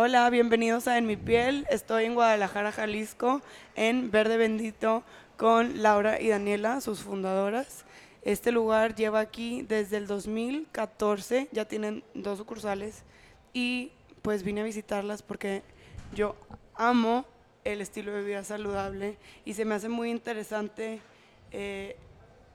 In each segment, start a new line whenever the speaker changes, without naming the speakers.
Hola, bienvenidos a En mi piel. Estoy en Guadalajara, Jalisco, en Verde Bendito con Laura y Daniela, sus fundadoras. Este lugar lleva aquí desde el 2014, ya tienen dos sucursales y pues vine a visitarlas porque yo amo el estilo de vida saludable y se me hace muy interesante eh,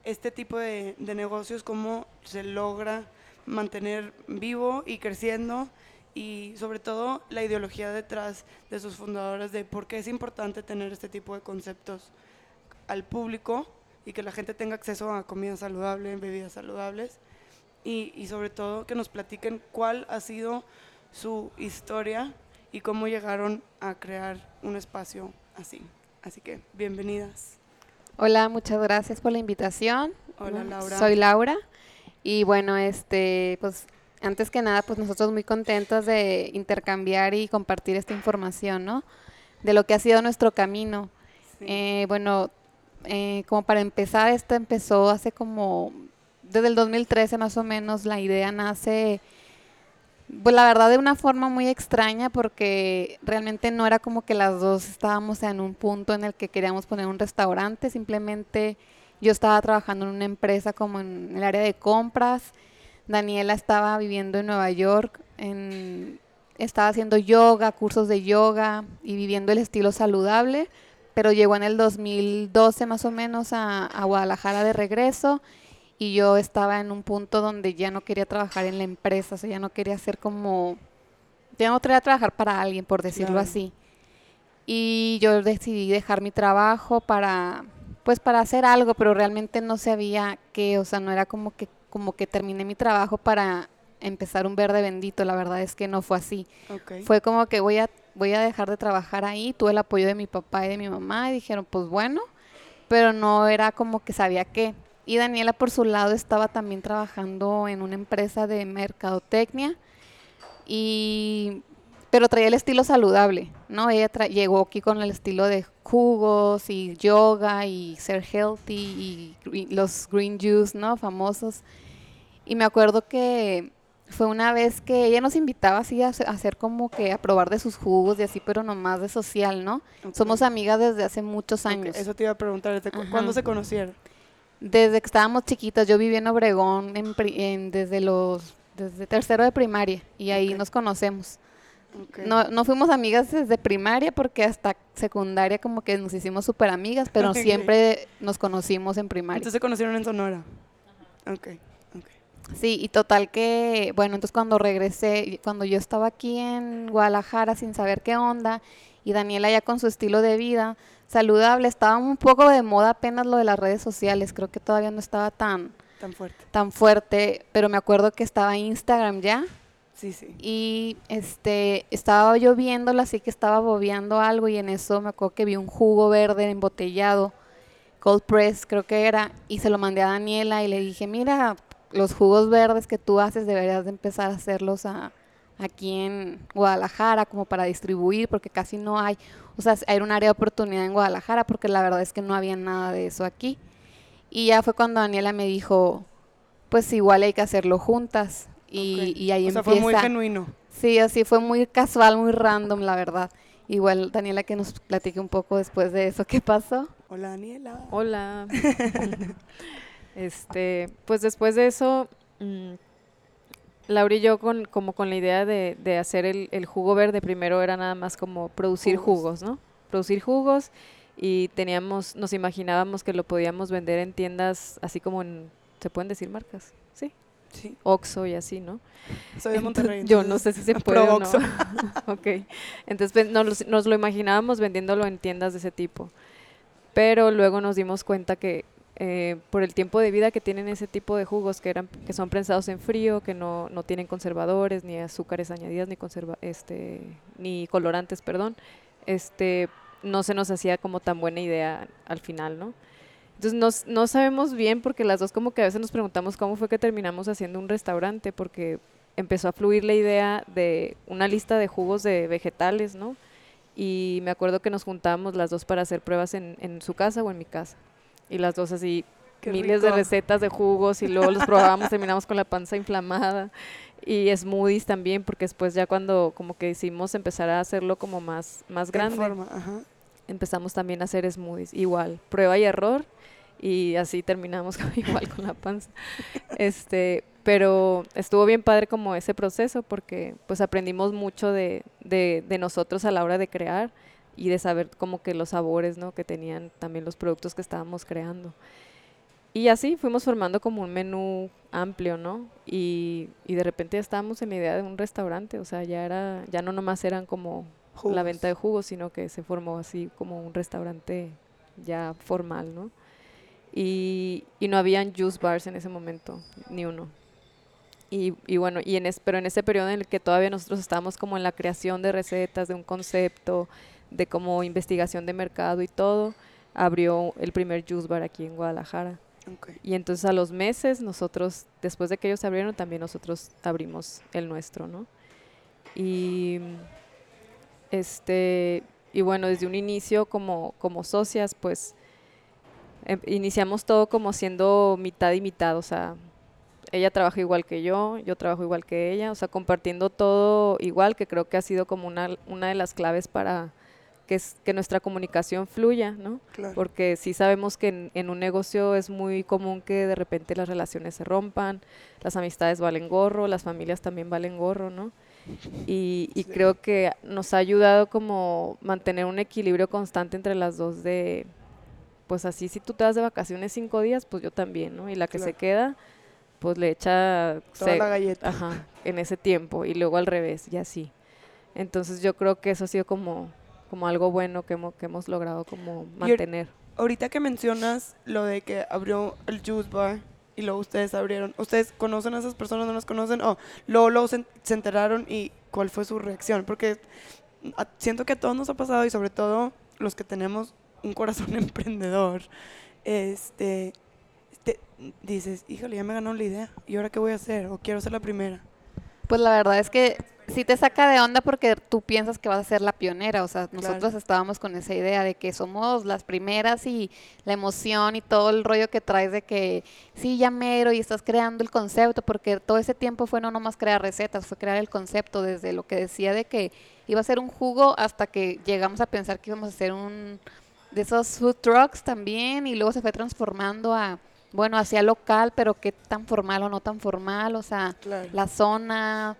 este tipo de, de negocios, cómo se logra mantener vivo y creciendo y sobre todo la ideología detrás de sus fundadoras de por qué es importante tener este tipo de conceptos al público y que la gente tenga acceso a comida saludable, bebidas saludables y, y sobre todo que nos platiquen cuál ha sido su historia y cómo llegaron a crear un espacio así. Así que bienvenidas.
Hola, muchas gracias por la invitación.
Hola Laura.
Soy Laura y bueno, este, pues antes que nada, pues nosotros muy contentos de intercambiar y compartir esta información, ¿no? De lo que ha sido nuestro camino.
Sí.
Eh, bueno, eh, como para empezar, esto empezó hace como, desde el 2013 más o menos, la idea nace, pues la verdad de una forma muy extraña porque realmente no era como que las dos estábamos en un punto en el que queríamos poner un restaurante, simplemente yo estaba trabajando en una empresa como en el área de compras, Daniela estaba viviendo en Nueva York, en, estaba haciendo yoga, cursos de yoga y viviendo el estilo saludable pero llegó en el 2012 más o menos a, a, Guadalajara de regreso y yo estaba en un punto donde ya no quería trabajar en la empresa, o sea, ya no quería ser como, ya no quería trabajar para alguien, por decirlo
Claro.
así. Y yo decidí dejar mi trabajo para, pues para hacer algo, pero realmente no sabía qué, o sea, no era como que, como que terminé mi trabajo para empezar un verde bendito, la verdad es que no fue así. Fue como que voy a, voy a dejar de trabajar ahí, tuve el apoyo de mi papá y de mi mamá y dijeron, pues bueno, pero no era como que sabía qué. Y Daniela por su lado estaba también trabajando en una empresa de mercadotecnia y pero traía el estilo saludable, ¿no? Ella llegó aquí con el estilo de jugos y yoga y ser healthy y, gre- los green juice, ¿no? Famosos. Y me acuerdo que fue una vez que ella nos invitaba así a hacer- como que a probar de sus jugos y así, pero nomás de social, ¿no? Somos amigas desde hace muchos años.
Eso te iba a preguntar, ¿desde cu-
Ajá.
cuándo se conocieron?
Desde que estábamos chiquitas, yo viví en Obregón en pri- en- desde los desde tercero de primaria y ahí nos conocemos. No, no fuimos amigas desde primaria porque hasta secundaria como que nos hicimos súper amigas, pero siempre nos conocimos en primaria.
Entonces se conocieron en Sonora. Ok, ok.
Sí, y total que, bueno, entonces cuando regresé, cuando yo estaba aquí en Guadalajara sin saber qué onda, y Daniela ya con su estilo de vida saludable, estaba un poco de moda apenas lo de las redes sociales, creo que todavía no estaba tan,
Tan fuerte.
tan fuerte, pero me acuerdo que estaba Instagram ya,
Sí, sí.
y este, estaba yo viéndola, así que estaba bobeando algo, y en eso me acuerdo que vi un jugo verde embotellado, cold press creo que era, y se lo mandé a Daniela y le dije, mira, los jugos verdes que tú haces deberías de empezar a hacerlos a- aquí en Guadalajara como para distribuir porque casi no hay, o sea, hay un área de oportunidad en Guadalajara porque la verdad es que no había nada de eso aquí. Y ya fue cuando Daniela me dijo, pues igual hay que hacerlo juntas y, y ahí
o sea,
empieza.
fue muy genuino.
Sí, así fue muy casual, muy random, la verdad. Igual Daniela que nos platique un poco después de eso, ¿qué pasó?
Hola, Daniela.
Hola. este, pues después de eso, mm, Laura y yo con, como con la idea de, de hacer el, el jugo verde, primero era nada más como producir
Jugos.
jugos, ¿no? Producir jugos y teníamos, nos imaginábamos que lo podíamos vender en tiendas así como en, ¿se pueden decir marcas? Sí,
Sí,
Oxxo y así, ¿no?
soy de
Entonces,
Monterrey.
Yo no sé si se puede o no. Ok. Entonces pues, nos, nos lo imaginábamos vendiéndolo en tiendas de ese tipo. Pero luego nos dimos cuenta que eh, por el tiempo de vida que tienen ese tipo de jugos, que, son prensados en frío, que no, tienen conservadores, ni azúcares añadidas, ni, conserva, este, ni colorantes, perdón, este, no se nos hacía como tan buena idea al final, ¿no? Entonces no sabemos bien porque las dos como que a veces nos preguntamos cómo fue que terminamos haciendo un restaurante porque empezó a fluir la idea de una lista de jugos de vegetales, ¿no? Y me acuerdo que nos juntábamos las dos para hacer pruebas en, en su casa o en mi casa. Y las dos así
Qué
miles de recetas de jugos y luego los probábamos, terminamos con la panza inflamada. y smoothies también, porque después ya cuando como que decidimos empezar a hacerlo como más, más grande,
forma, ajá.
empezamos también a hacer smoothies. Igual, prueba y error, y así terminamos igual con la panza. Este, pero estuvo bien padre como ese proceso, porque pues aprendimos mucho de, de, de nosotros a la hora de crear y de saber como que los sabores, ¿no? Que tenían también los productos que estábamos creando. Y así fuimos formando como un menú amplio, ¿no? Y, y de repente ya estábamos en la idea de un restaurante, o sea, ya era, ya no nomás eran como la
Jugos.
venta de jugos, sino que se formó así como un restaurante ya formal, ¿no? Y, y no habían juice bars en ese momento, ni uno. Y, y bueno, y en es, pero en ese periodo en el que todavía nosotros estábamos como en la creación de recetas, de un concepto, de como investigación de mercado y todo, abrió el primer juice bar aquí en Guadalajara. Y entonces a los meses nosotros, después de que ellos abrieron, también nosotros abrimos el nuestro, ¿no? Y este y bueno, desde un inicio como, como socias, pues em- iniciamos todo como siendo mitad y mitad, o sea, ella trabaja igual que yo, yo trabajo igual que ella, o sea, compartiendo todo igual, que creo que ha sido como una, una de las claves para que, es, que nuestra comunicación fluya, ¿no?
Claro.
porque sí sabemos que en, en un negocio es muy común que de repente las relaciones se rompan, las amistades valen gorro, las familias también valen gorro, ¿no? Y, y
Sí.
creo que nos ha ayudado como mantener un equilibrio constante entre las dos de, pues así, si tú te vas de vacaciones cinco días, pues yo también, ¿no? Y la que se queda, pues le echa...
Toda
se-
la galleta.
Ajá, en ese tiempo y luego al revés y así. Entonces yo creo que eso ha sido como, como algo bueno que hemos, que hemos logrado como mantener.
Ahorita que mencionas lo de que abrió el juice bar y luego ustedes abrieron, ¿ustedes conocen a esas personas, no las conocen? ¿O luego, luego se, se enteraron y cuál fue su reacción? Porque a- siento que a todos nos ha pasado y sobre todo los que tenemos un corazón emprendedor, este, te- dices, híjole, ya me ganó la idea, ¿y ahora qué voy a hacer? ¿O quiero ser la primera?
Pues la verdad es que sí te saca de onda porque tú piensas que vas a ser la pionera, o sea,
Claro.
nosotros estábamos con esa idea de que somos las primeras y la emoción y todo el rollo que traes de que sí, ya mero y estás creando el concepto, porque todo ese tiempo fue no nomás crear recetas, fue crear el concepto desde lo que decía de que iba a ser un jugo hasta que llegamos a pensar que íbamos a hacer un de esos food trucks también y luego se fue transformando a bueno, hacia local, pero qué tan formal o no tan formal, o sea,
Claro.
la zona.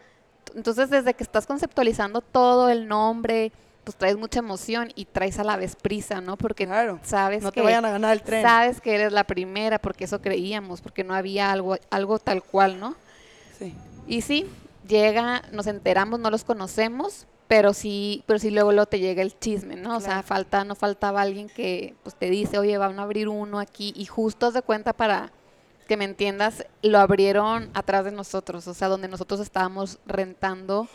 Entonces, desde que estás conceptualizando todo el nombre, pues traes mucha emoción y traes a la vez prisa, ¿no? Porque
Claro.
sabes
No
que
te vayan a ganar el tren.
sabes que eres la primera, porque eso creíamos, porque no había algo algo tal cual, ¿no?
Sí.
Y sí, llega, nos enteramos, no los conocemos, pero sí, pero sí luego, luego te llega el chisme, ¿no? O sea, falta, no faltaba alguien que pues te dice, oye, van a abrir uno aquí, y justo de cuenta para que me entiendas, lo abrieron atrás de nosotros, o sea, donde nosotros estábamos rentando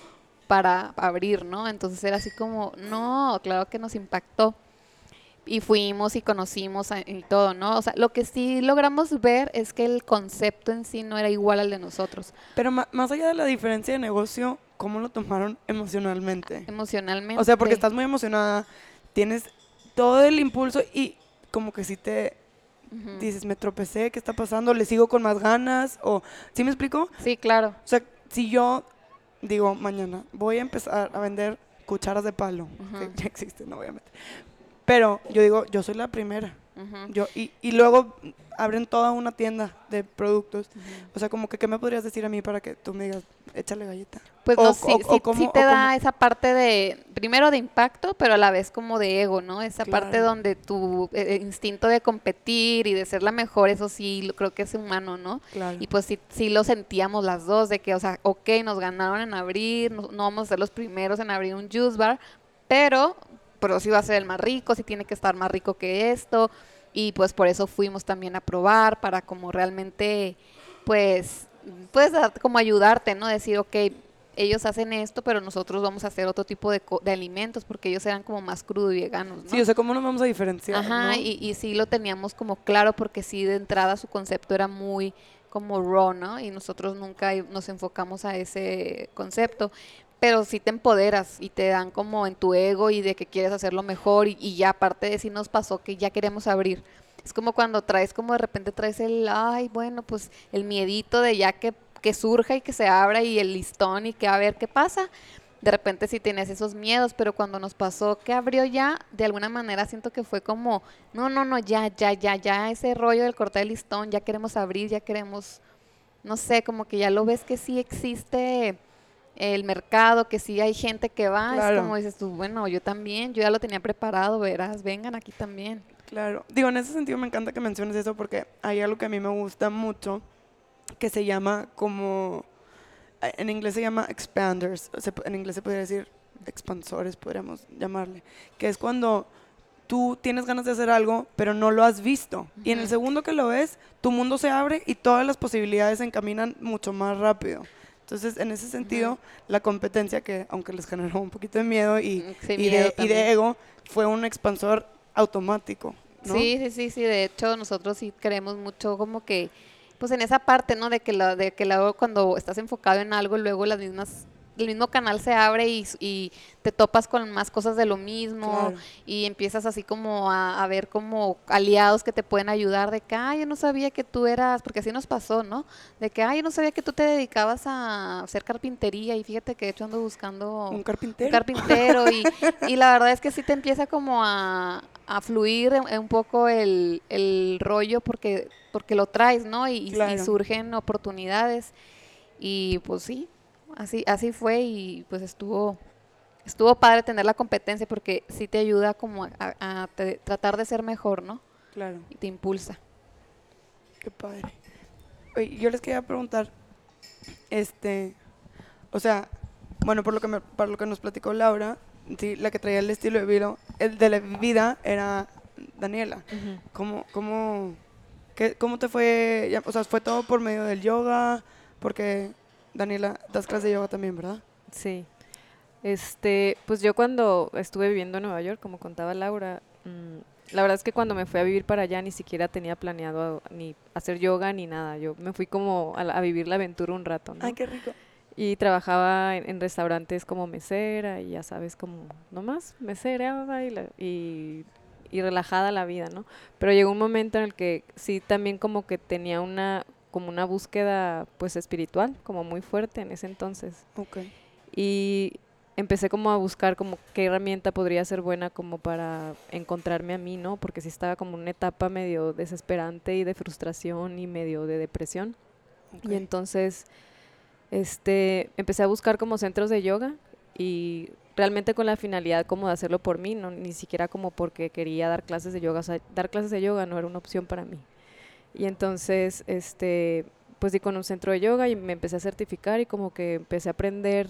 para abrir, ¿no? Entonces era así como, no, claro que nos impactó. Y fuimos y conocimos y todo, ¿no? O sea, lo que sí logramos ver es que el concepto en sí no era igual al de nosotros.
Pero más allá de la diferencia de negocio, ¿cómo lo tomaron emocionalmente?
Emocionalmente.
O sea, porque estás muy emocionada, tienes todo el impulso y como que si te dices, me tropecé, ¿qué está pasando? ¿Le sigo con más ganas? O, ¿Sí me explico?
Sí, claro.
O sea, si yo digo mañana, voy a empezar a vender cucharas de palo, que ya existen, obviamente. Pero yo digo, yo soy la primera. Yo, y, y luego abren toda una tienda de productos. O sea, como que, ¿qué me podrías decir a mí para que tú me digas, échale galleta?
Pues
O-
no,
o-
sí,
o
sí-
cómo-
sí
o
te da
cómo-
esa parte de, primero de impacto, pero a la vez como de ego, ¿no? Esa parte donde tu eh, instinto de competir y de ser la mejor, eso sí, lo- creo que es humano, ¿no?
Claro.
Y pues sí, sí lo sentíamos las dos, de que, o sea, ok, nos ganaron en abrir, no, no vamos a ser los primeros en abrir un juice bar, pero, pero sí va a ser el más rico, sí tiene que estar más rico que esto, y pues por eso fuimos también a probar, para como realmente, pues, puedes como ayudarte, ¿no? Decir, ok, ellos hacen esto, pero nosotros vamos a hacer otro tipo de, co- de alimentos, porque ellos eran como más crudo y veganos, ¿no?
Sí, o sea, ¿cómo nos vamos a diferenciar?
Ajá,
no?
y, y sí lo teníamos como claro porque sí de entrada su concepto era muy como raw, ¿no? Y nosotros nunca nos enfocamos a ese concepto, pero sí te empoderas y te dan como en tu ego y de que quieres hacerlo mejor y, ya aparte de sí nos pasó que ya queremos abrir. Es como cuando traes como de repente traes el, ay, bueno, pues el miedito de ya que que surja y que se abra y el listón y que a ver qué pasa. De repente sí tienes esos miedos, pero cuando nos pasó que abrió ya, de alguna manera siento que fue como, no, no, no, ya, ya, ya, ya, ese rollo del cortar el listón, ya queremos abrir, ya queremos, no sé, como que ya lo ves que sí existe el mercado, que sí hay gente que va, es como dices tú, bueno, yo también, yo ya lo tenía preparado, verás, vengan aquí también.
Claro. Digo, en ese sentido me encanta que menciones eso porque hay algo que a mí me gusta mucho que se llama como, eh, en inglés se llama expanders, en inglés se podría decir expansores, podríamos llamarle, que es cuando tú tienes ganas de hacer algo, pero no lo has visto. Y en el segundo que lo ves, tu mundo se abre y todas las posibilidades se encaminan mucho más rápido. Entonces, en ese sentido, la competencia que, aunque les generó un poquito de miedo y,
Mm, sí,
y
miedo
de, y de ego, fue un expansor automático. ¿no?
Sí, sí, sí, sí, de hecho nosotros sí creemos mucho como que, pues en esa parte, ¿no? De que, la, de que luego cuando estás enfocado en algo, luego las mismas, el mismo canal se abre y, te topas con más cosas de lo mismo
Claro.
y empiezas así como a, a ver como aliados que te pueden ayudar de que, ay, yo no sabía que tú eras, porque así nos pasó, ¿no? De que, ay, yo no sabía que tú te dedicabas a hacer carpintería y fíjate que de hecho ando buscando
Un carpintero.
un carpintero y, y la verdad es que sí te empieza como a, a fluir un- un poco el, el rollo porque, porque lo traes, ¿no? Y, y- y
Claro.
surgen oportunidades y pues sí, así, así fue y pues estuvo, estuvo padre tener la competencia porque sí te ayuda como a, a- a te- tratar de ser mejor, ¿no?
Claro,
Y te impulsa.
qué padre. Oye, yo les quería preguntar, este, o sea, bueno, por lo que me, por lo que nos platicó Laura, sí, la que traía el estilo de vida, el de la vida era Daniela. ¿Cómo, cómo, qué- cómo te fue? ya- O sea, fue todo por medio del yoga, porque Daniela das clases de yoga también, ¿verdad?
Sí. Este, pues yo cuando estuve viviendo en Nueva York, como contaba Laura, mm, la verdad es que cuando me fui a vivir para allá ni siquiera tenía planeado ni hacer yoga ni nada. Yo me fui como a, a vivir la aventura un rato, ¿no?
Ay, qué rico.
Y trabajaba en, en restaurantes como mesera y ya sabes, como nomás mesera y, la- y, y relajada la vida, ¿no? Pero llegó un momento en el que sí también como que tenía una como una búsqueda pues espiritual como muy fuerte en ese entonces
Ok.
y empecé como a buscar como qué herramienta podría ser buena como para encontrarme a mí, ¿no? Porque sí estaba como una etapa medio desesperante y de frustración y medio de depresión. Y entonces, este, empecé a buscar como centros de yoga y realmente con la finalidad como de hacerlo por mí, no ni siquiera como porque quería dar clases de yoga, o sea, dar clases de yoga no era una opción para mí. Y entonces, este, pues di con un centro de yoga y me empecé a certificar y como que empecé a aprender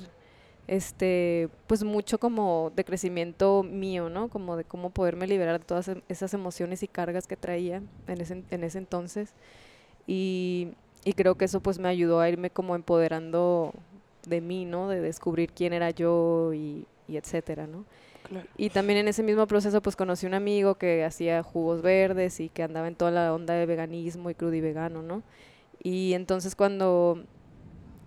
este, pues mucho como de crecimiento mío, ¿no? Como de cómo poderme liberar de todas em- esas emociones y cargas que traía en ese, en ese entonces. Y, y creo que eso pues me ayudó a irme como empoderando de mí, ¿no? De descubrir quién era yo y, y etcétera, ¿no?
Claro.
Y también en ese mismo proceso pues conocí un amigo que hacía jugos verdes y que andaba en toda la onda de veganismo y crudo y vegano, ¿no? Y entonces cuando,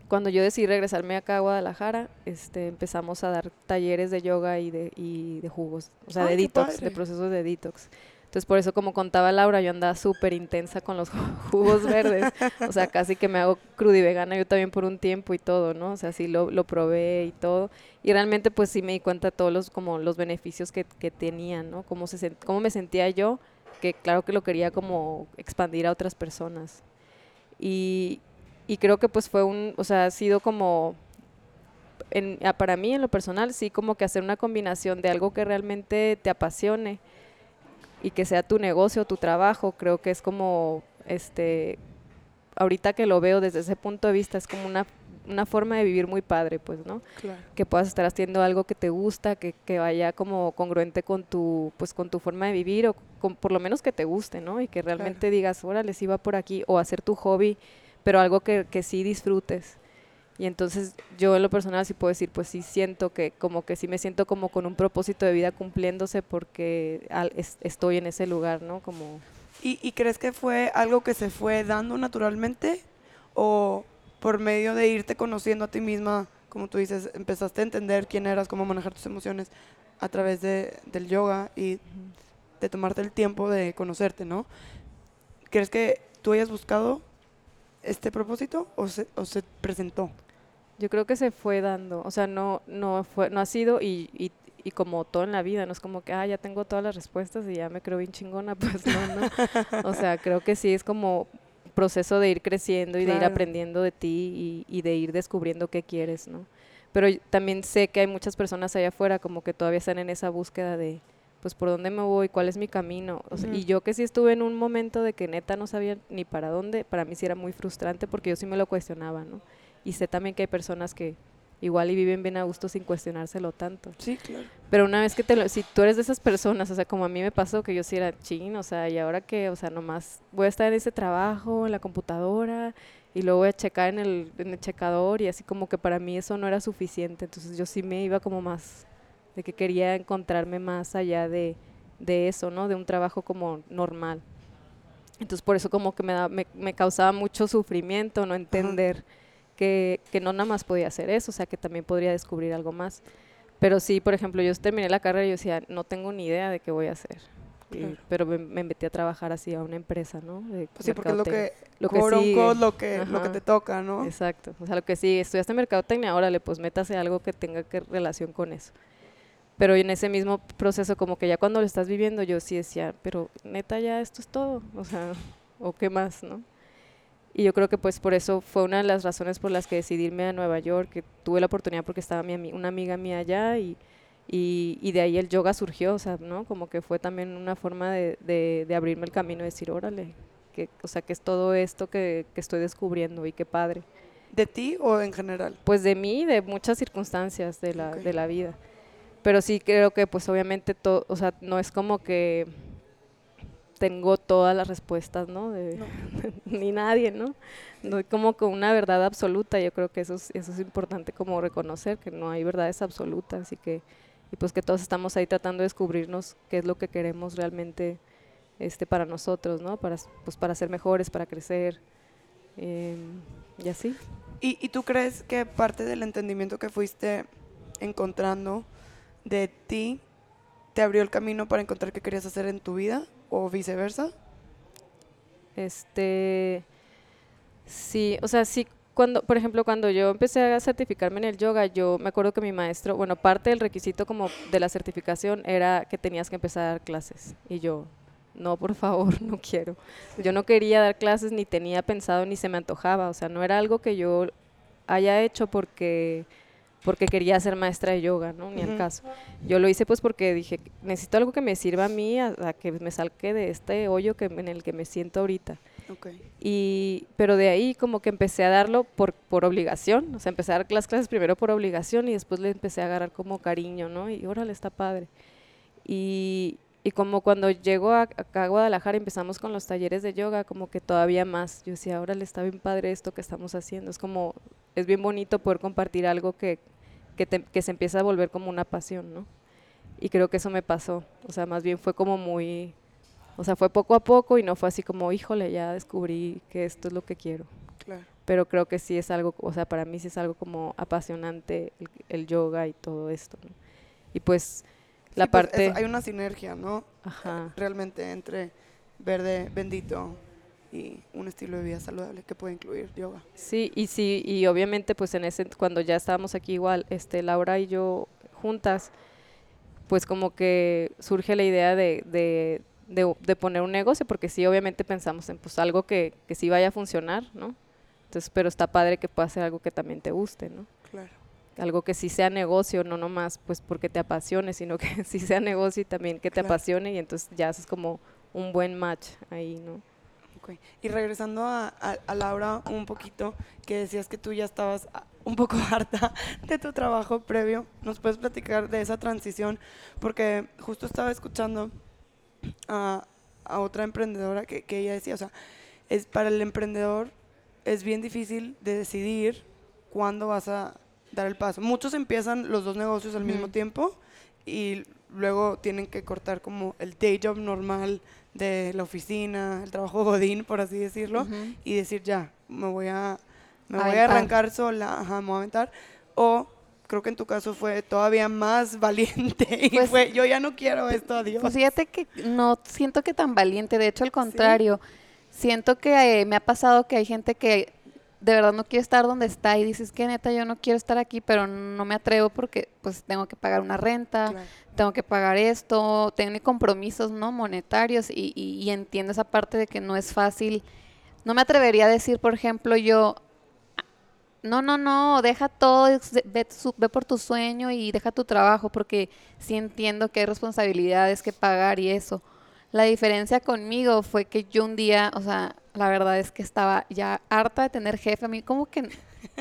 cuando yo decidí regresarme acá a Guadalajara, este, empezamos a dar talleres de yoga y de, y de jugos, o sea,
Ay,
de detox,
padre.
de procesos de detox. Entonces, por eso, como contaba Laura, yo andaba súper intensa con los jugos verdes. O sea, casi que me hago cruda y vegana yo también por un tiempo y todo, ¿no? O sea, sí lo, lo probé y todo. Y realmente, pues sí me di cuenta de todos los, como, los beneficios que, que tenía, ¿no? Cómo, se, cómo me sentía yo, que claro que lo quería como expandir a otras personas. Y, y creo que pues fue un, o sea, ha sido como, en, para mí en lo personal, sí, como que hacer una combinación de algo que realmente te apasione y que sea tu negocio, tu trabajo, creo que es como, este, ahorita que lo veo desde ese punto de vista, es como una, una forma de vivir muy padre, pues, ¿no?
Claro.
que puedas estar haciendo algo que te gusta, que, que vaya como congruente con tu, pues con tu forma de vivir o con, por lo menos que te guste, ¿no? Y que realmente digas, órale, sí va por aquí, o hacer tu hobby, pero algo que, que sí disfrutes. Y entonces yo en lo personal sí puedo decir, pues sí siento que como que sí me siento como con un propósito de vida cumpliéndose porque estoy en ese lugar, ¿no? Como
¿Y, crees que fue algo que se fue dando naturalmente o por medio de irte conociendo a ti misma, como tú dices, empezaste a entender quién eras, cómo manejar tus emociones a través de, del yoga y de tomarte el tiempo de conocerte, ¿no? ¿Crees que tú hayas buscado este propósito o se presentó?
Yo creo que se fue dando, o sea, no, no, fue, no ha sido y, y, y como todo en la vida, no es como que, ah, ya tengo todas las respuestas y ya me creo bien chingona, pues no, no. O sea, creo que sí es como proceso de ir creciendo y de ir
Claro.
aprendiendo de ti y, y de ir descubriendo qué quieres, ¿no? Pero también sé que hay muchas personas allá afuera como que todavía están en esa búsqueda de, pues, ¿por dónde me voy? ¿Cuál es mi camino? O sea. Y yo que sí estuve en un momento de que neta no sabía ni para dónde, para mí sí era muy frustrante porque yo sí me lo cuestionaba, ¿no? Y sé también que hay personas que igual y viven bien a gusto sin cuestionárselo tanto.
Sí, claro.
Pero una vez que te lo, si tú eres de esas personas, o sea, como a mí me pasó que yo sí era chin, o sea, y ahora que, o sea, nomás voy a estar en ese trabajo, en la computadora, y luego voy a checar en el, en el checador, y así como que para mí eso no era suficiente, entonces yo sí me iba como más, de que quería encontrarme más allá de, de eso, ¿no? De un trabajo como normal. Entonces por eso como que me, da- me, me causaba mucho sufrimiento no entender que, que no nada más podía hacer eso, o sea, que también podría descubrir algo más. Pero sí, por ejemplo, yo terminé la carrera y yo decía, no tengo ni idea de qué voy a hacer. Y-
Claro.
pero me, me metí a trabajar así a una empresa, ¿no? De
Pues sí, porque es lo que,
Lo que sigue.
lo que, lo que te toca, ¿no?
Exacto. O sea, lo que sí, estudiaste mercadotecnia, órale, pues métase algo que tenga que relación con eso. Pero en ese mismo proceso, como que ya cuando lo estás viviendo, yo sí decía, pero neta ya esto es todo, o sea, o qué más, ¿no? Y yo creo que pues por eso fue una de las razones por las que decidí irme a Nueva York, que tuve la oportunidad porque estaba mi una amiga mía allá y, y, y de ahí el yoga surgió, o sea, ¿no? Como que fue también una forma de, de, de abrirme el camino y decir, órale, que, o sea, que es todo esto que, que estoy descubriendo y qué padre
¿De ti o en general?
pues de mí, de muchas circunstancias de la, de la vida. Pero sí creo que pues obviamente todo, o sea, no es como que tengo todas las respuestas, ¿no? De,
No.
ni nadie, ¿no? No como que una verdad absoluta, yo creo que eso es, eso es importante como reconocer, que no hay verdades absolutas y que, y pues que todos estamos ahí tratando de descubrirnos qué es lo que queremos realmente este, para nosotros, ¿no? Para, pues para ser mejores, para crecer, em, y así.
¿Y, ¿Y tú crees que parte del entendimiento que fuiste encontrando de ti te abrió el camino para encontrar qué querías hacer en tu vida o viceversa?
Este, sí, o sea, sí, cuando, por ejemplo, cuando yo empecé a certificarme en el yoga, yo me acuerdo que mi maestro, bueno, parte del requisito como de la certificación era que tenías que empezar a dar clases. Y yo, no, por favor, no quiero. Yo no quería dar clases, ni tenía pensado, ni se me antojaba. O sea, no era algo que yo haya hecho porque porque quería ser maestra de yoga, ¿no? Ni al
Ujú.
caso. Yo lo hice pues porque dije, necesito algo que me sirva a mí, a, a que me salque de este hoyo que, en el que me siento ahorita.
Ok.
Y, pero de ahí como que empecé a darlo por, por obligación, o sea, empecé a dar las clases primero por obligación y después le empecé a agarrar como cariño, ¿no? Y órale, está padre. Y, y como cuando llego a, acá a Guadalajara empezamos con los talleres de yoga, como que todavía más. Yo decía, órale, está bien padre esto que estamos haciendo. Es como, es bien bonito poder compartir algo que, que, te- que se empieza a volver como una pasión, ¿no? Y creo que eso me pasó. O sea, más bien fue como muy, o sea, fue poco a poco y no fue así como, híjole, ya descubrí que esto es lo que quiero.
Claro.
Pero creo que sí es algo, o sea, para mí sí es algo como apasionante el, el yoga y todo esto, ¿no? Y pues la
Sí, pues,
parte...
es- hay una sinergia, ¿no?
Ajá.
Realmente entre verde bendito y un estilo de vida saludable que puede incluir yoga.
Sí, y sí, y obviamente pues en ese, cuando ya estábamos aquí igual, este, Laura y yo juntas, pues como que surge la idea de, de, de, de poner un negocio, porque sí, obviamente pensamos en pues algo que, que sí vaya a funcionar, ¿no? Entonces, pero está padre que pueda ser algo que también te guste, ¿no?
Claro.
Algo que sí sea negocio, no nomás pues porque te apasione, sino que sí sea negocio y también que te
Claro.
apasione y entonces ya haces como un buen match ahí, ¿no?
Ok. Y regresando a, a- a Laura un poquito, que decías que tú ya estabas ah, un poco harta de tu trabajo previo, ¿nos puedes platicar de esa transición? Porque justo estaba escuchando a, a otra emprendedora que, que ella decía, o sea, es para el emprendedor es bien difícil de decidir cuándo vas a dar el paso. Muchos empiezan los dos negocios al mismo
Ujú.
tiempo y luego tienen que cortar como el day job normal de la oficina, el trabajo godín, por así decirlo, y decir ya, me voy a, me voy a arrancar sola, ajá, me voy a aventar. O creo que en tu caso fue todavía más valiente y
Pues-
fue, yo ya no quiero esto, adiós.
Pues fíjate que no siento que tan valiente, de hecho al contrario, siento que eh, me ha pasado que hay gente que de verdad no quiere estar donde está y dices que neta yo no quiero estar aquí, pero no me atrevo porque pues tengo que pagar una renta,
Claro.
tengo que pagar esto, tengo compromisos no monetarios y, y- y entiendo esa parte de que no es fácil. No me atrevería a decir, por ejemplo, yo, no, no, no, deja todo, ve, ve por tu sueño y deja tu trabajo, porque sí entiendo que hay responsabilidades que pagar y eso. La diferencia conmigo fue que yo un día, o sea, la verdad es que estaba ya harta de tener jefe. A mí como que,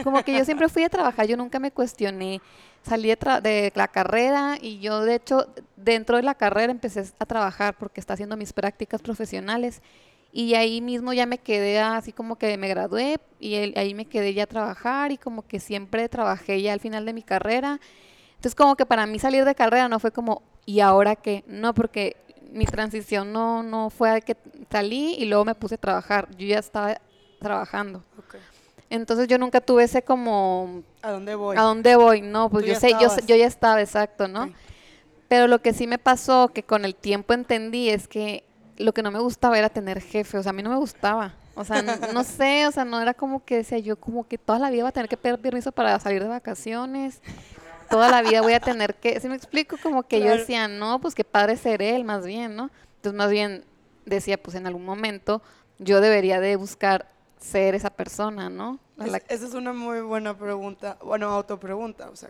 como que yo siempre fui a trabajar, yo nunca me cuestioné. Salí de, de la carrera y yo de hecho dentro de la carrera empecé a trabajar porque está haciendo mis prácticas profesionales y ahí mismo ya me quedé así como que me gradué y ahí me quedé ya a trabajar y como que siempre trabajé ya al final de mi carrera. Entonces como que para mí salir de carrera no fue como, ¿y ahora qué? No, porque mi transición no, no fue de que salí y luego me puse a trabajar. Yo ya estaba trabajando. Entonces yo nunca tuve ese como,
¿A dónde voy?
¿a dónde voy? No, pues yo sé, yo, yo ya estaba, exacto, ¿no? Pero lo que sí me pasó, que con el tiempo entendí, es que lo que no me gustaba era tener jefe. O sea, a mí no me gustaba. O sea, no sé, o sea, no era como que decía yo, como que toda la vida voy a tener que pedir permiso para salir de vacaciones. Toda la vida voy a tener que, si me explico, como que yo decía, no, pues qué padre ser él, más bien, ¿no? Entonces, más bien decía, pues en algún momento yo debería de buscar ser esa persona, ¿no? La-
Es- esa es una muy buena pregunta, bueno, autopregunta, o sea,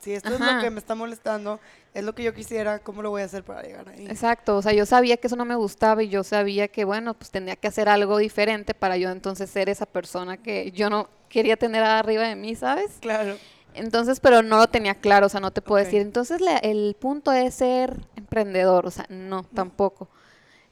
si esto es lo que me está molestando, es lo que yo quisiera, ¿cómo lo voy a hacer para llegar ahí?
Exacto, o sea, yo sabía que eso no me gustaba y yo sabía que, bueno, pues tenía que hacer algo diferente para yo entonces ser esa persona que yo no quería tener arriba de mí, ¿sabes?
Claro,
Entonces, pero no lo tenía claro, o sea, no te puedo decir. Entonces, la- el punto es ser emprendedor, o sea, no, tampoco.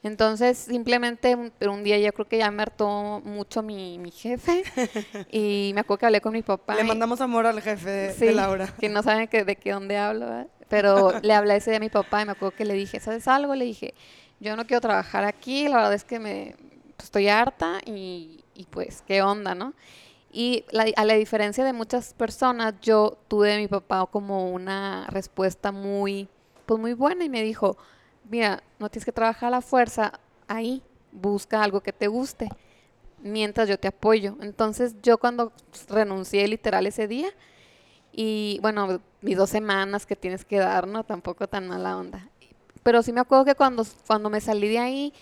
Entonces, simplemente, un, pero un día yo creo que ya me hartó mucho mi, mi jefe y me acuerdo que hablé con mi papá.
le
y-
mandamos amor al jefe de, de
Sí,
Laura.
que no saben que, de qué dónde hablo, ¿verdad? Pero le hablé ese día a mi papá y me acuerdo que le dije, ¿sabes algo? Le dije, yo no quiero trabajar aquí, la verdad es que me pues, estoy harta y, y pues, ¿qué onda, no? Y la- a la diferencia de muchas personas, yo tuve de mi papá como una respuesta muy, pues muy buena y me dijo, mira, no tienes que trabajar a la fuerza ahí, busca algo que te guste mientras yo te apoyo. Entonces yo cuando renuncié literal ese día, y bueno, mis dos semanas que tienes que dar, ¿no? Tampoco tan mala onda. Pero sí me acuerdo que cuando, cuando me salí de ahí,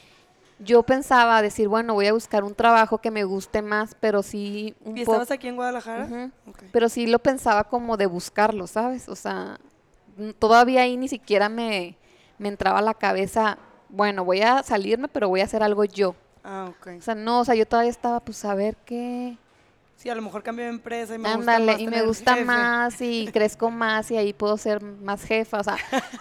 yo pensaba decir, bueno, voy a buscar un trabajo que me guste más, pero sí un
¿Y estabas aquí en Guadalajara?
Ujú.
Ok.
Pero sí lo pensaba como de buscarlo, ¿sabes? O sea, todavía ahí ni siquiera me, me entraba a la cabeza, bueno, voy a salirme, pero voy a hacer algo yo.
Ah, ok.
O sea, no, o sea, yo todavía estaba, pues, a ver qué...
Sí, a lo mejor cambio de empresa y me gusta
Ándale,
más
y me gusta
jefe.
más y crezco más y ahí puedo ser más jefa, o sea,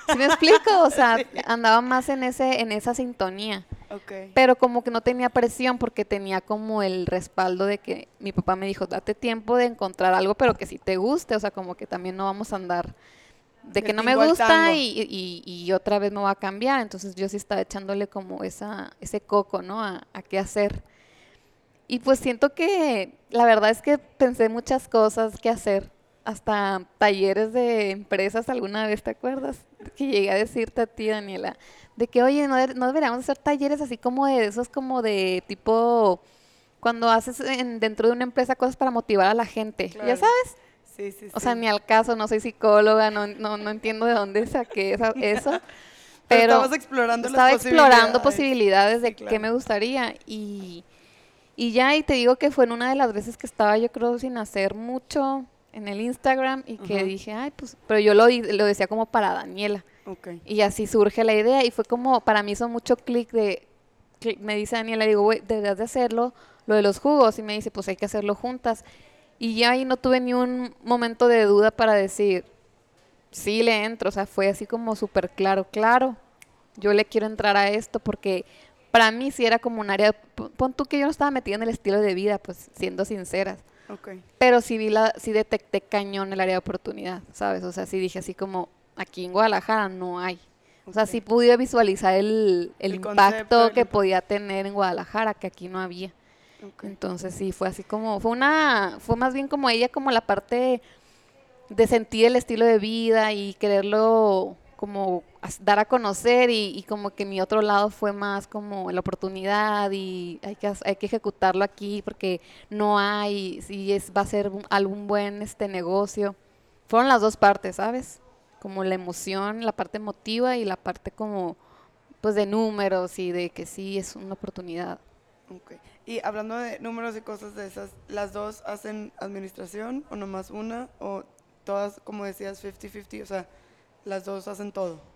¿sí me explico? O sea, andaba más en ese en esa sintonía,
Ok.
pero como que no tenía presión porque tenía como el respaldo de que mi papá me dijo, "Date tiempo de encontrar algo, pero que sí te guste", o sea, como que también no vamos a andar de que no me gusta y, y- y otra vez me va a cambiar, entonces yo sí estaba echándole como esa ese coco, ¿no? A, a qué hacer. Y pues siento que la verdad es que pensé muchas cosas que hacer, hasta talleres de empresas alguna vez, ¿te acuerdas? Que llegué a decirte a ti, Daniela, de que, oye, no, no deberíamos hacer talleres así como de esos, como de tipo, cuando haces en- dentro de una empresa cosas para motivar a la gente,
Claro.
¿ya sabes?
Sí, sí,
O sea,
sí.
ni al caso, no soy psicóloga, no, no, no entiendo de dónde saqué esa- eso.
Pero
Pero
explorando las
estaba explorando
posibilidades.
de
Sí,
qué
claro.
me gustaría y, y ya, y te digo que fue en una de las veces que estaba yo creo sin hacer mucho en el Instagram y que dije, ay, pues, pero yo lo, lo decía como para Daniela.
Ok.
y así surge la idea y fue como, para mí hizo mucho clic de, me dice Daniela, digo, güey, deberías de hacerlo, lo de los jugos y me dice, pues hay que hacerlo juntas y ya ahí no tuve ni un momento de duda para decir, sí le entro, o sea, fue así como súper claro, claro, yo le quiero entrar a esto porque para mí sí era como un área, pon tú que yo no estaba metida en el estilo de vida, pues siendo sinceras,
Ok.
pero sí vi la, sí detecté cañón el área de oportunidad, ¿sabes? O sea, sí dije así como, aquí en Guadalajara no hay. O sea, sí pude visualizar el, el
El
impacto que podía tener en Guadalajara, que aquí no había. Entonces sí, fue así como, fue una, fue más bien como ella, como la parte de sentir el estilo de vida y quererlo como dar a conocer y, como que mi otro lado fue más como la oportunidad y hay que, hay que ejecutarlo aquí porque no hay, si es, va a ser algún buen este negocio. Fueron las dos partes, ¿sabes? Como la emoción, la parte emotiva y la parte como pues de números y de que sí es una oportunidad.
Ok. Y hablando de números y cosas de esas, ¿las dos hacen administración o nomás una? ¿O todas, como decías, 50-50? O sea, las dos hacen todo.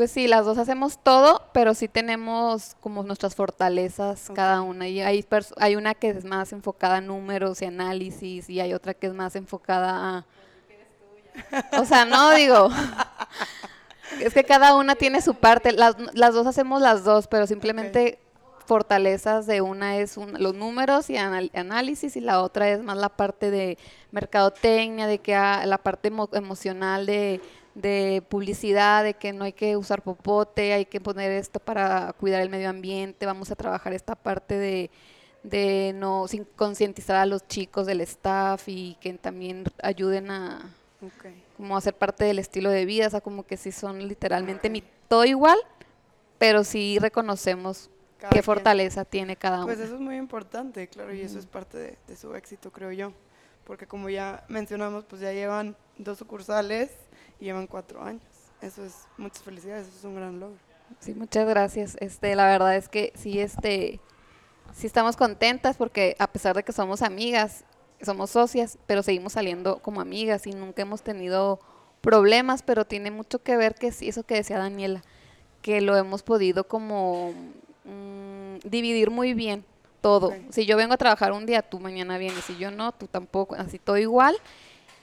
Pues sí, las dos hacemos todo, pero sí tenemos como nuestras fortalezas cada una. Y hay, hay una que es más enfocada a números y análisis y hay otra que es más enfocada a... O sea, no digo... Es que cada una tiene su parte. Las, las dos hacemos las dos, pero simplemente fortalezas de una es un- los números y anal- análisis y la otra es más la parte de mercadotecnia, de que ah, la parte emo- emocional de, de publicidad, de que no hay que usar popote, hay que poner esto para cuidar el medio ambiente, vamos a trabajar esta parte de, de no sin concientizar a los chicos del staff y que también ayuden a
Ok.
como hacer parte del estilo de vida, o sea, como que sí son literalmente mi, todo igual, pero sí reconocemos
Cada
qué
quien.
fortaleza tiene cada
Pues
uno.
eso es muy importante, claro, y eso es parte de, de su éxito, creo yo. Porque como ya mencionamos, pues ya llevan dos sucursales llevan cuatro años. Eso es, muchas felicidades, eso es un gran logro.
Sí, muchas gracias. Este, la verdad es que sí, este, sí estamos contentas porque a pesar de que somos amigas, somos socias, pero seguimos saliendo como amigas y nunca hemos tenido problemas, pero tiene mucho que ver que sí, eso que decía Daniela, que lo hemos podido como mm, dividir muy bien todo. Si yo vengo a trabajar un día, tú mañana vienes, si yo no, tú tampoco, así todo igual.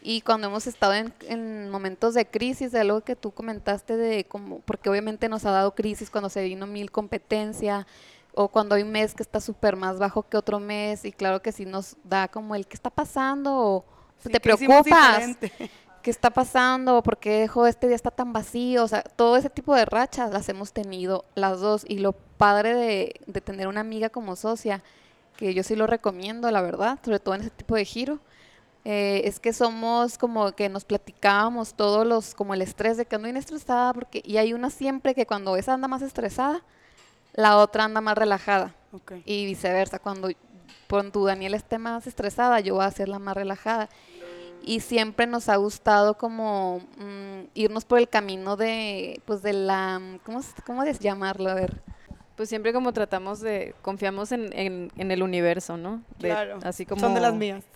Y cuando hemos estado en, en momentos de crisis, de algo que tú comentaste, de como, porque obviamente nos ha dado crisis cuando se vino mil competencia, o cuando hay un mes que está súper más bajo que otro mes, y claro que sí nos da como el, ¿qué está pasando? O
Sí,
te
¿qué hicimos
preocupas? ¿qué está pasando? ¿Por qué dejó este día está tan vacío? O sea, todo ese tipo de rachas las hemos tenido las dos, y lo padre de, de tener una amiga como socia, que yo sí lo recomiendo, la verdad, sobre todo en ese tipo de giro, eh, es que somos como que nos platicábamos todos los, como el estrés de que ando bien estresada, porque, y hay una siempre que cuando esa anda más estresada, la otra anda más relajada, y viceversa, cuando pon tu Daniela esté más estresada, yo voy a ser la más relajada. Y siempre nos ha gustado como mm, irnos por el camino de, pues de la, ¿cómo, s- cómo es llamarlo? A ver.
Pues siempre como tratamos de, confiamos en, en, en el universo, ¿no? De-
Claro.
Así como...
Son de las mías.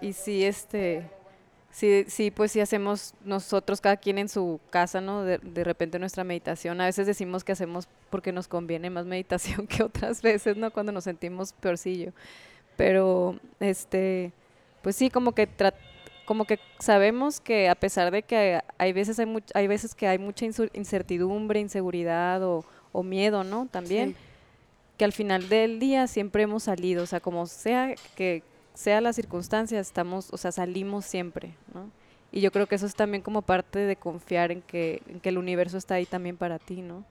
Y sí, este, sí, sí, pues sí hacemos nosotros, cada quien en su casa, ¿no? De, de repente nuestra meditación. A veces decimos que hacemos porque nos conviene más meditación que otras veces, ¿no? Cuando nos sentimos peorcillo. Pero, este, pues sí, como que tra- como que sabemos que a pesar de que hay veces hay, much- hay veces que hay mucha incertidumbre, inseguridad o, o miedo, ¿no? También
Sí.
que al final del día siempre hemos salido, o sea, como sea que sea la circunstancia, estamos, o sea, salimos siempre, ¿no? Y yo creo que eso es también como parte de confiar en que, en que el universo está ahí también para ti, ¿no?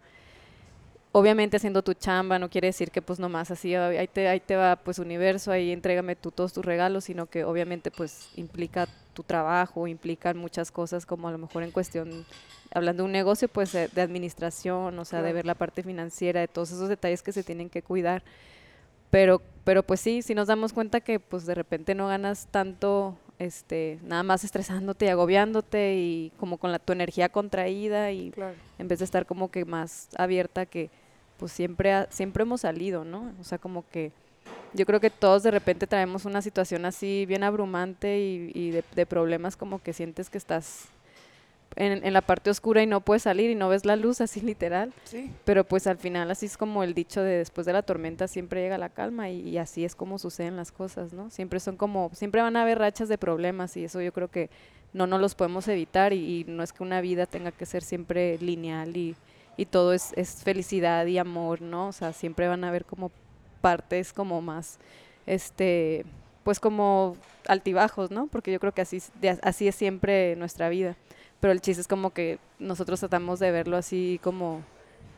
Obviamente haciendo tu chamba no quiere decir que pues nomás así, "Ah, ahí te, ahí te va pues universo, ahí entrégame tú todos tus regalos, sino que obviamente pues implica tu trabajo, implican muchas cosas como a lo mejor en cuestión, hablando de un negocio pues de, administración, o sea, de ver la parte financiera, de todos esos detalles que se tienen que cuidar. Pero, pero pues sí, sí nos damos cuenta que pues de repente no ganas tanto, este, nada más estresándote y agobiándote y como con la, tu energía contraída y
Claro.
en vez de estar como que más abierta que pues siempre ha- siempre hemos salido, ¿no? O sea, como que yo creo que todos de repente traemos una situación así bien abrumante y, y de, de problemas como que sientes que estás en, en la parte oscura y no puedes salir y no ves la luz así literal,
Sí.
pero pues al final así es como el dicho de después de la tormenta siempre llega la calma y, y así es como suceden las cosas, ¿no? Siempre son como, siempre van a haber rachas de problemas y eso yo creo que no nos los podemos evitar y, y no es que una vida tenga que ser siempre lineal y, y todo es, es felicidad y amor, ¿no? O sea, siempre van a haber como partes como más, este, pues como altibajos, ¿no? Porque yo creo que así, de- así es siempre nuestra vida. Pero el chiste es como que nosotros tratamos de verlo así como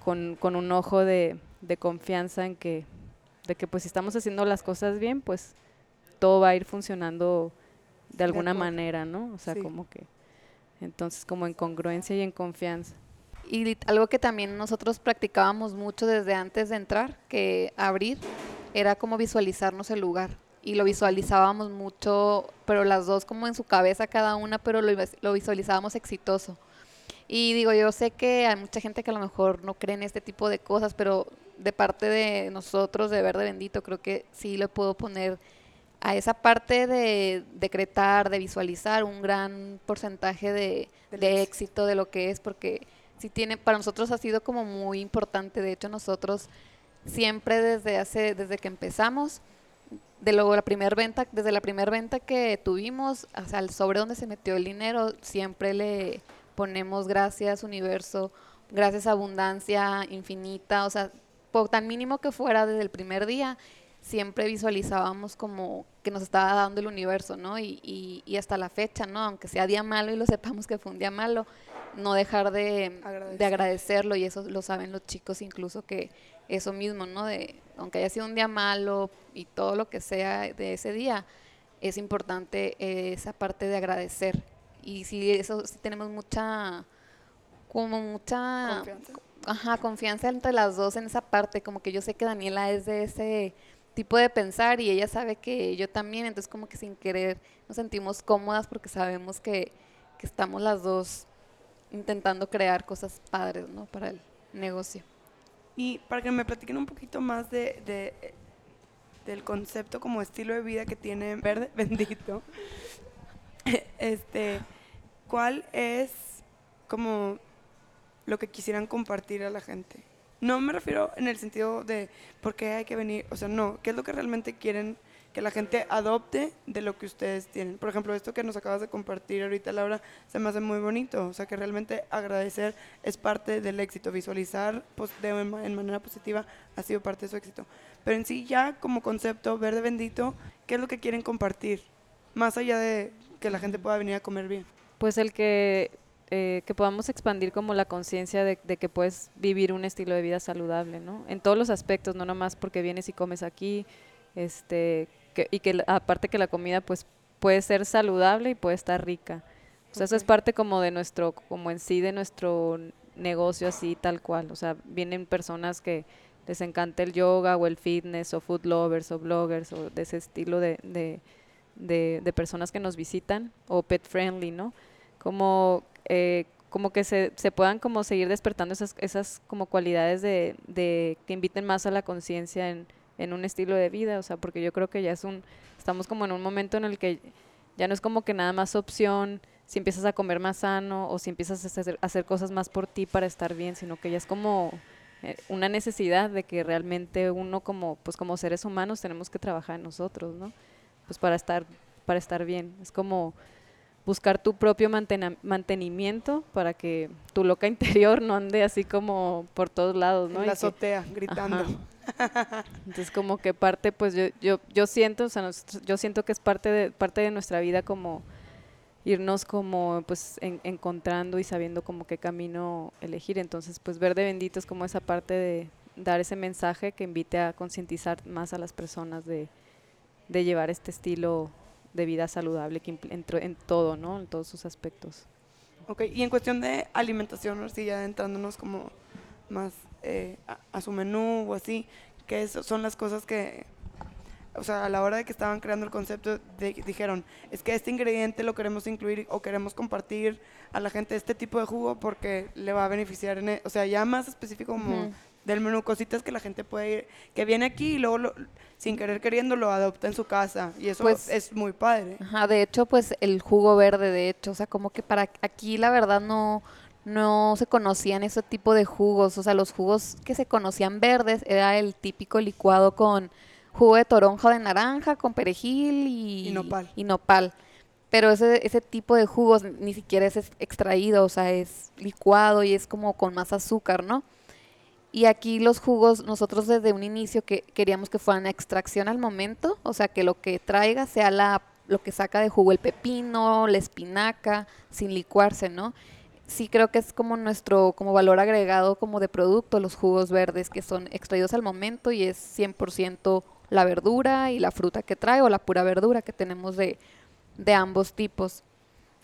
con, con un ojo de, de confianza en que, de que pues si estamos haciendo las cosas bien, pues todo va a ir funcionando de alguna manera, ¿no? O sea,
Sí.
como que Entonces, como en congruencia y en confianza.
Y algo que también nosotros practicábamos mucho desde antes de entrar, que abrir, era como visualizarnos el lugar. Y lo visualizábamos mucho, pero las dos como en su cabeza cada una, pero lo, lo visualizábamos exitoso. Y digo, yo sé que hay mucha gente que a lo mejor no cree en este tipo de cosas, pero de parte de nosotros, de Verde Bendito, creo que sí le puedo poner a esa parte de decretar, de visualizar un gran porcentaje de, de éxito de lo que es, porque sí tiene, para nosotros ha sido como muy importante. De hecho, nosotros siempre desde hace, desde que empezamos, de luego la primera venta, desde la primera venta que tuvimos, hasta el sobre donde se metió el dinero, siempre le ponemos gracias universo, gracias abundancia infinita, o sea, por tan mínimo que fuera desde el primer día, siempre visualizábamos como que nos estaba dando el universo, ¿no? Y, y, y, hasta la fecha, ¿no? Aunque sea día malo y lo sepamos que fue un día malo, no dejar de, de agradecerlo y eso lo saben los chicos incluso que eso mismo, ¿no? De, aunque haya sido un día malo y todo lo que sea de ese día, es importante esa parte de agradecer. Y si eso sí tenemos mucha, como mucha...
Confianza.
Ajá, confianza entre las dos en esa parte, como que yo sé que Daniela es de ese tipo de pensar y ella sabe que yo también, entonces como que sin querer nos sentimos cómodas porque sabemos que, que estamos las dos intentando crear cosas padres, ¿no? Para el negocio.
Y para que me platiquen un poquito más de, de del concepto como estilo de vida que tiene Verde Bendito, este, ¿cuál es como lo que quisieran compartir a la gente? No me refiero en el sentido de por qué hay que venir, o sea, no, ¿qué es lo que realmente quieren que la gente adopte de lo que ustedes tienen? Por ejemplo, esto que nos acabas de compartir ahorita, Laura, se me hace muy bonito, o sea, que realmente agradecer es parte del éxito, visualizar pues, de, en manera positiva ha sido parte de su éxito. Pero en sí ya como concepto, verde bendito, ¿qué es lo que quieren compartir? Más allá de que la gente pueda venir a comer bien.
Pues el que eh, que podamos expandir como la conciencia de, de, que puedes vivir un estilo de vida saludable, ¿no? En todos los aspectos, no nomás porque vienes y comes aquí, este, que, y que aparte que la comida pues puede ser saludable y puede estar rica. O sea, okay. eso es parte como de nuestro, como en sí de nuestro negocio así tal cual. O sea, vienen personas que les encanta el yoga o el fitness o food lovers o bloggers o de ese estilo de, de, de, de personas que nos visitan o pet friendly, ¿no? Como eh, como que se, se, puedan como seguir despertando esas, esas como cualidades de, de que inviten más a la conciencia en, en, un estilo de vida, o sea, porque yo creo que ya es un, estamos como en un momento en el que ya no es como que nada más opción si empiezas a comer más sano o si empiezas a hacer, hacer cosas más por ti para estar bien, sino que ya es como eh, una necesidad de que realmente uno como, pues como seres humanos tenemos que trabajar en nosotros, ¿no? Pues para estar, para estar bien, es como buscar tu propio mantenimiento para que tu loca interior no ande así como por todos lados, ¿no?
En la azotea, gritando.
Ajá. Entonces como que parte, pues yo, yo, yo siento, o sea, yo siento que es parte de, parte de nuestra vida como irnos como pues en, encontrando y sabiendo como qué camino elegir. Entonces pues Verde Bendito es como esa parte de dar ese mensaje que invite a concientizar más a las personas de, de llevar este estilo de vida saludable que en, en todo, ¿no? En todos sus aspectos.
Ok, y en cuestión de alimentación, así ya entrándonos como más eh, a, a, su menú o así, que son las cosas que, o sea, a la hora de que estaban creando el concepto, de, dijeron, es que este ingrediente lo queremos incluir o queremos compartir a la gente este tipo de jugo porque le va a beneficiar, en el, o sea, ya más específico como... Uh -huh del menú, cositas que la gente puede ir, que viene aquí y luego lo, sin querer queriendo lo adopta en su casa y eso pues, es muy padre.
Ajá, de hecho, pues el jugo verde, de hecho, o sea, como que para aquí la verdad no no se conocían ese tipo de jugos, o sea, los jugos que se conocían verdes era el típico licuado con jugo de toronja de naranja, con perejil y,
y nopal.
Y nopal. Pero ese, ese tipo de jugos ni siquiera es extraído, o sea, es licuado y es como con más azúcar, ¿no? Y aquí los jugos, nosotros desde un inicio que queríamos que fueran a extracción al momento, o sea, que lo que traiga sea la, lo que saca de jugo el pepino, la espinaca, sin licuarse, ¿no? Sí creo que es como nuestro como valor agregado como de producto, los jugos verdes que son extraídos al momento y es 100% la verdura y la fruta que trae o la pura verdura que tenemos de, de ambos tipos.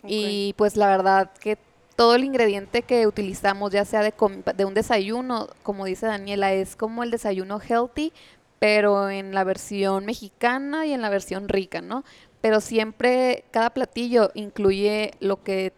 Y pues la verdad que todo el ingrediente que utilizamos, ya sea de, de un desayuno, como dice Daniela, es como el desayuno healthy, pero en la versión mexicana y en la versión rica, ¿no? Pero siempre cada platillo incluye lo que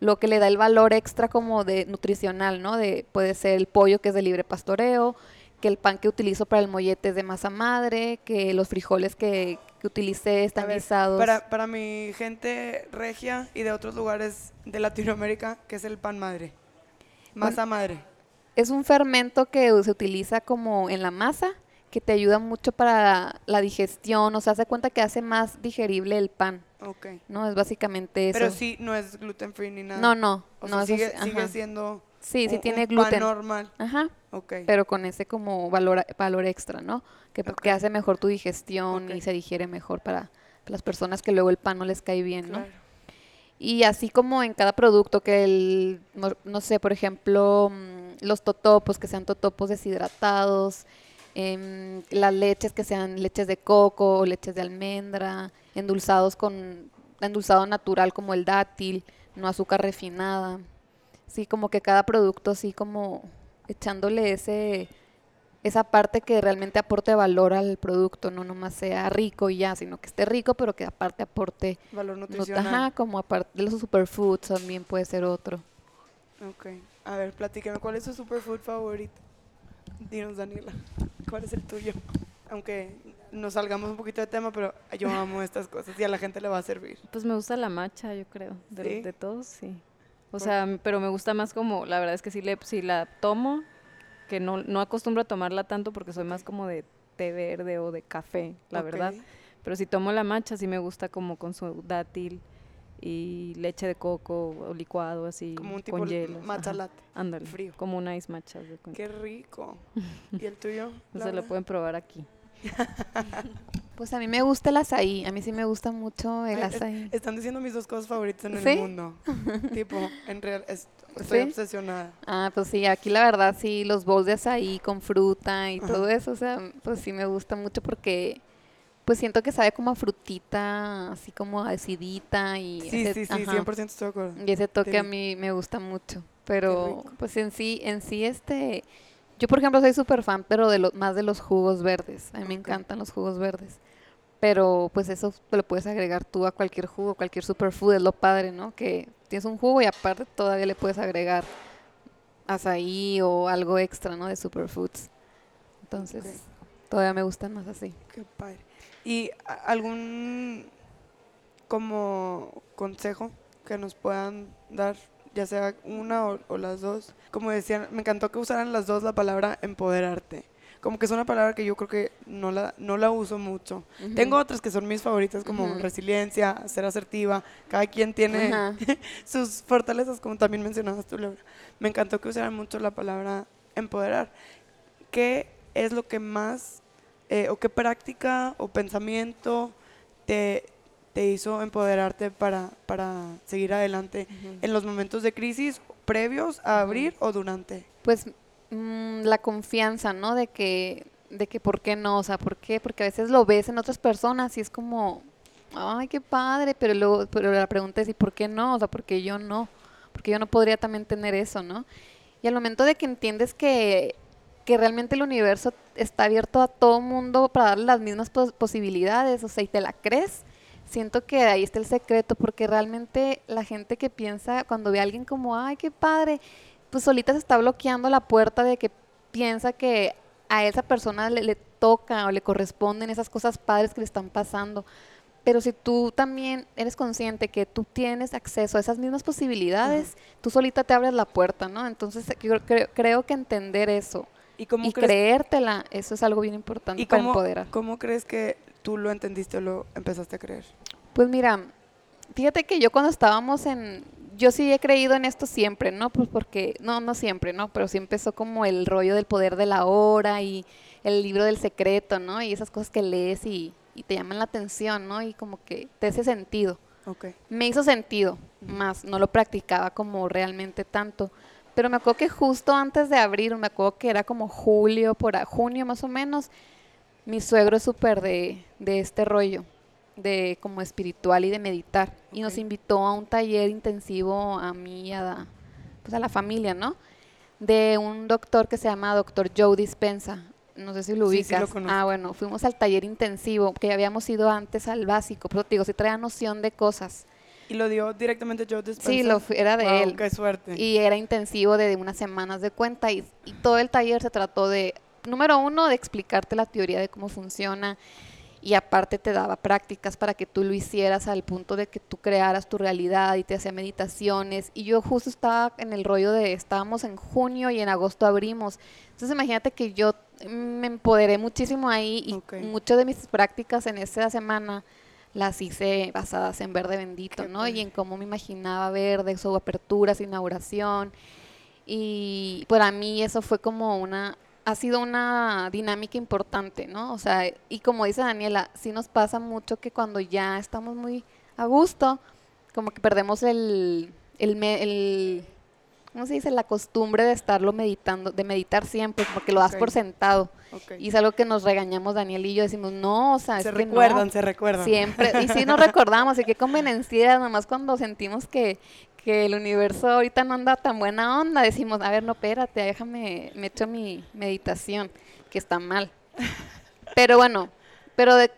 lo que le da el valor extra como de nutricional, ¿no? De puede ser el pollo que es de libre pastoreo, que el pan que utilizo para el mollete es de masa madre, que los frijoles que, que utilicé están
ver,
guisados.
Para, para mi gente regia y de otros lugares de Latinoamérica, ¿qué es el pan madre? Masa madre.
Es un fermento que se utiliza como en la masa, que te ayuda mucho para la digestión, o sea, hace cuenta que hace más digerible el pan,
Ok.
¿no? Es básicamente eso.
Pero sí, no es gluten free ni nada.
No, no,
O
no,
sea, sigue, sigue siendo
Sí, sí
un-
tiene
un
gluten.
pan normal.
Ajá,
Ok.
pero con ese como valor, valor extra, ¿no? Que, que hace mejor tu digestión y se digiere mejor para las personas que luego el pan no les cae bien, ¿no? Y así como en cada producto que el, no, no sé, por ejemplo, mm, los totopos, que sean totopos deshidratados, em, las leches que sean leches de coco o leches de almendra, endulzados con endulzado natural como el dátil, no azúcar refinada. Sí, como que cada producto así como echándole ese esa parte que realmente aporte valor al producto, no nomás sea rico y ya, sino que esté rico, pero que aparte aporte
Valor
no-
nutricional.
Ajá, como aparte de los superfoods también puede ser otro.
Ok. A ver, platícame, ¿cuál es tu superfood favorito? Dinos, Daniela, ¿cuál es el tuyo? Aunque nos salgamos un poquito de tema, pero yo amo estas cosas y a la gente le va a servir.
Pues me gusta la matcha, yo creo. De,
¿Sí?
de todos, sí. O sea, pero me gusta más como, la verdad es que sí, le, sí la tomo, que no, no acostumbro a tomarla tanto porque soy más como de té verde o de café, la verdad. Pero si tomo la matcha, sí me gusta como con su dátil y leche de coco o licuado así,
Como un tipo
con hielos.
matcha latte.
Ándale,
frío.
como un ice matcha.
Qué rico. ¿Y el tuyo?
No se lo pueden probar aquí.
Pues a mí me gusta el azaí, a mí sí me gusta mucho el
Ay,
azaí.
Están diciendo mis dos cosas favoritas en
¿Sí?
el mundo. tipo, en real, es- estoy
¿Sí?
obsesionada.
Ah, pues sí, aquí la verdad sí, los bowls de azaí con fruta y
Ajá.
todo eso, o sea, pues sí me gusta mucho porque pues siento que sabe como a frutita, así como acidita y
Sí,
ese-
sí, sí,
ajá,
100% estoy de acuerdo.
Y ese toque a mí me gusta mucho, pero pues en sí, en sí este, yo por ejemplo soy súper fan, pero de los más de los jugos verdes, a mí me encantan los jugos verdes, pero pues eso lo puedes agregar tú a cualquier jugo, cualquier superfood, es lo padre, ¿no? Que tienes un jugo y aparte todavía le puedes agregar azaí o algo extra, ¿no? De superfoods, entonces todavía me gustan más así.
Qué padre. ¿Y algún como consejo que nos puedan dar, ya sea una o, o las dos? Como decían, me encantó que usaran las dos la palabra empoderarte. Como que es una palabra que yo creo que no la, no la uso mucho. Tengo otras que son mis favoritas, como
Ujú.
resiliencia, ser asertiva. Cada quien tiene
Ajá.
sus fortalezas, como también mencionabas tú, Laura. Me encantó que usaran mucho la palabra empoderar. ¿Qué es lo que más, eh, o qué práctica o pensamiento te, te hizo empoderarte para, para seguir adelante en los momentos de crisis previos a abrir o durante?
Pues mm, la confianza, ¿no? De que, de que por qué no, o sea, ¿por qué? Porque a veces lo ves en otras personas y es como, ay, qué padre, pero luego, pero la pregunta es, ¿y por qué no? O sea, ¿por qué yo no? Porque yo no podría también tener eso, ¿no? Y al momento de que entiendes que, que realmente el universo está abierto a todo mundo para darle las mismas pos- posibilidades, o sea, y te la crees, siento que ahí está el secreto, porque realmente la gente que piensa, cuando ve a alguien como, ay, qué padre, pues solita se está bloqueando la puerta de que piensa que a esa persona le, le toca o le corresponden esas cosas padres que le están pasando. Pero si tú también eres consciente que tú tienes acceso a esas mismas posibilidades, tú solita te abres la puerta, ¿no? Entonces yo creo, creo que entender eso
¿Y cómo
y
crees,
creértela, eso es algo bien importante
y
para
cómo,
empoderar.
cómo crees que tú lo entendiste o lo empezaste a creer?
Pues mira, fíjate que yo cuando estábamos en, yo sí he creído en esto siempre, ¿no? Pues porque, no, no siempre, ¿no? Pero sí empezó como el rollo del poder de la hora y el libro del secreto, ¿no? Y esas cosas que lees y, y te llaman la atención, ¿no? Y como que te hace sentido.
Ok.
Me hizo sentido, más no lo practicaba como realmente tanto. Pero me acuerdo que justo antes de abrir, me acuerdo que era como julio, por junio más o menos, mi suegro es súper de, de este rollo. De como espiritual y de meditar. Y nos invitó a un taller intensivo a mí y a, la- pues a la familia, ¿no? De un doctor que se llama doctor Joe Dispensa. No sé si lo
Sí, sí
ubicas.
lo conozco.
ah, bueno, fuimos al taller intensivo, que habíamos ido antes al básico, pero te digo, sí traía noción de cosas.
Y lo dio directamente Joe Dispenza.
Sí, lo era de
Guau,
él.
qué suerte.
Y era intensivo de unas semanas de cuenta y, y todo el taller se trató de, número uno, de explicarte la teoría de cómo funciona y aparte te daba prácticas para que tú lo hicieras al punto de que tú crearas tu realidad y te hacía meditaciones. Y yo justo estaba en el rollo de, estábamos en junio y en agosto abrimos. Entonces imagínate que yo me empoderé muchísimo ahí y
Ok.
muchas de mis prácticas en esa semana las hice basadas en verde bendito,
Qué
¿no?
padre.
Y en cómo me imaginaba verde, su apertura, su inauguración. Y para mí eso fue como una, ha sido una dinámica importante, ¿no? O sea, y como dice Daniela, sí nos pasa mucho que cuando ya estamos muy a gusto, como que perdemos el, el, el ¿cómo se dice? La costumbre de estarlo meditando, de meditar siempre, porque lo das por sentado. Y es algo que nos regañamos Daniel y yo, decimos, no, o sea,
se
es que no".
recuerdan, se recuerdan.
Siempre, y sí nos recordamos, y qué conveniencia, nomás cuando sentimos que, que el universo ahorita no anda tan buena onda, decimos, a ver, no, espérate, déjame, me echo mi meditación, que está mal. Pero bueno, pero de,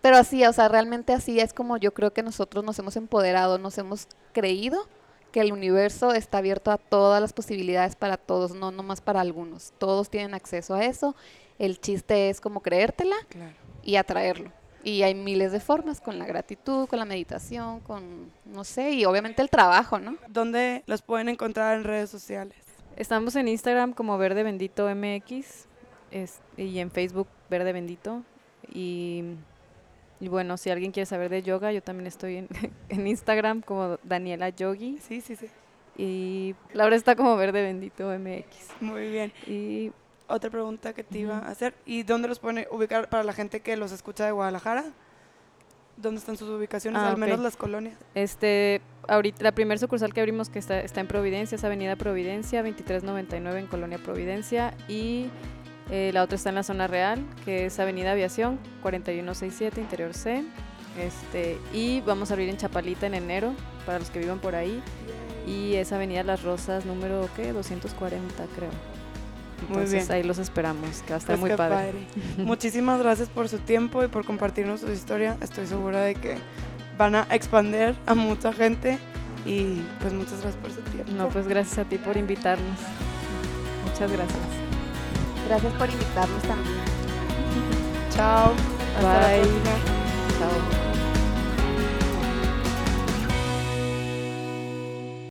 pero así, o sea, realmente así es como yo creo que nosotros nos hemos empoderado, nos hemos creído que el universo está abierto a todas las posibilidades para todos, no nomás para algunos. Todos tienen acceso a eso. El chiste es como creértela
Claro.
y atraerlo. Y hay miles de formas, con la gratitud, con la meditación, con, no sé, y obviamente el trabajo, ¿no?
¿Dónde los pueden encontrar en redes sociales?
Estamos en Instagram como Verde Bendito MX es- y en Facebook Verde Bendito. Y, y bueno, si alguien quiere saber de yoga, yo también estoy en, en Instagram como Daniela Yogi.
Sí, sí, sí.
Y Laura está como Verde Bendito MX.
Muy bien.
Y
Otra pregunta que te iba a hacer. ¿Y dónde los pueden ubicar para la gente que los escucha de Guadalajara? ¿Dónde están sus ubicaciones?
Ah,
Al menos las colonias.
este, ahorita la primer sucursal que abrimos que está, está en Providencia es Avenida Providencia, 2399 en Colonia Providencia. Y eh, la otra está en la zona real, que es Avenida Aviación, 4167, Interior C. Este, y vamos a abrir en Chapalita en enero, para los que vivan por ahí. Y es Avenida Las Rosas, número, ¿qué? 240, creo.
Muy
Entonces
bien.
ahí los esperamos, que va a estar
Pues
muy
qué
padre.
Muchísimas gracias por su tiempo y por compartirnos su historia. Estoy segura de que van a expandir a mucha gente y pues muchas gracias por su tiempo.
No, pues gracias a ti por invitarnos. Muchas gracias.
Gracias por invitarnos también.
Chao. Hasta la
Bye.
próxima.
Chao.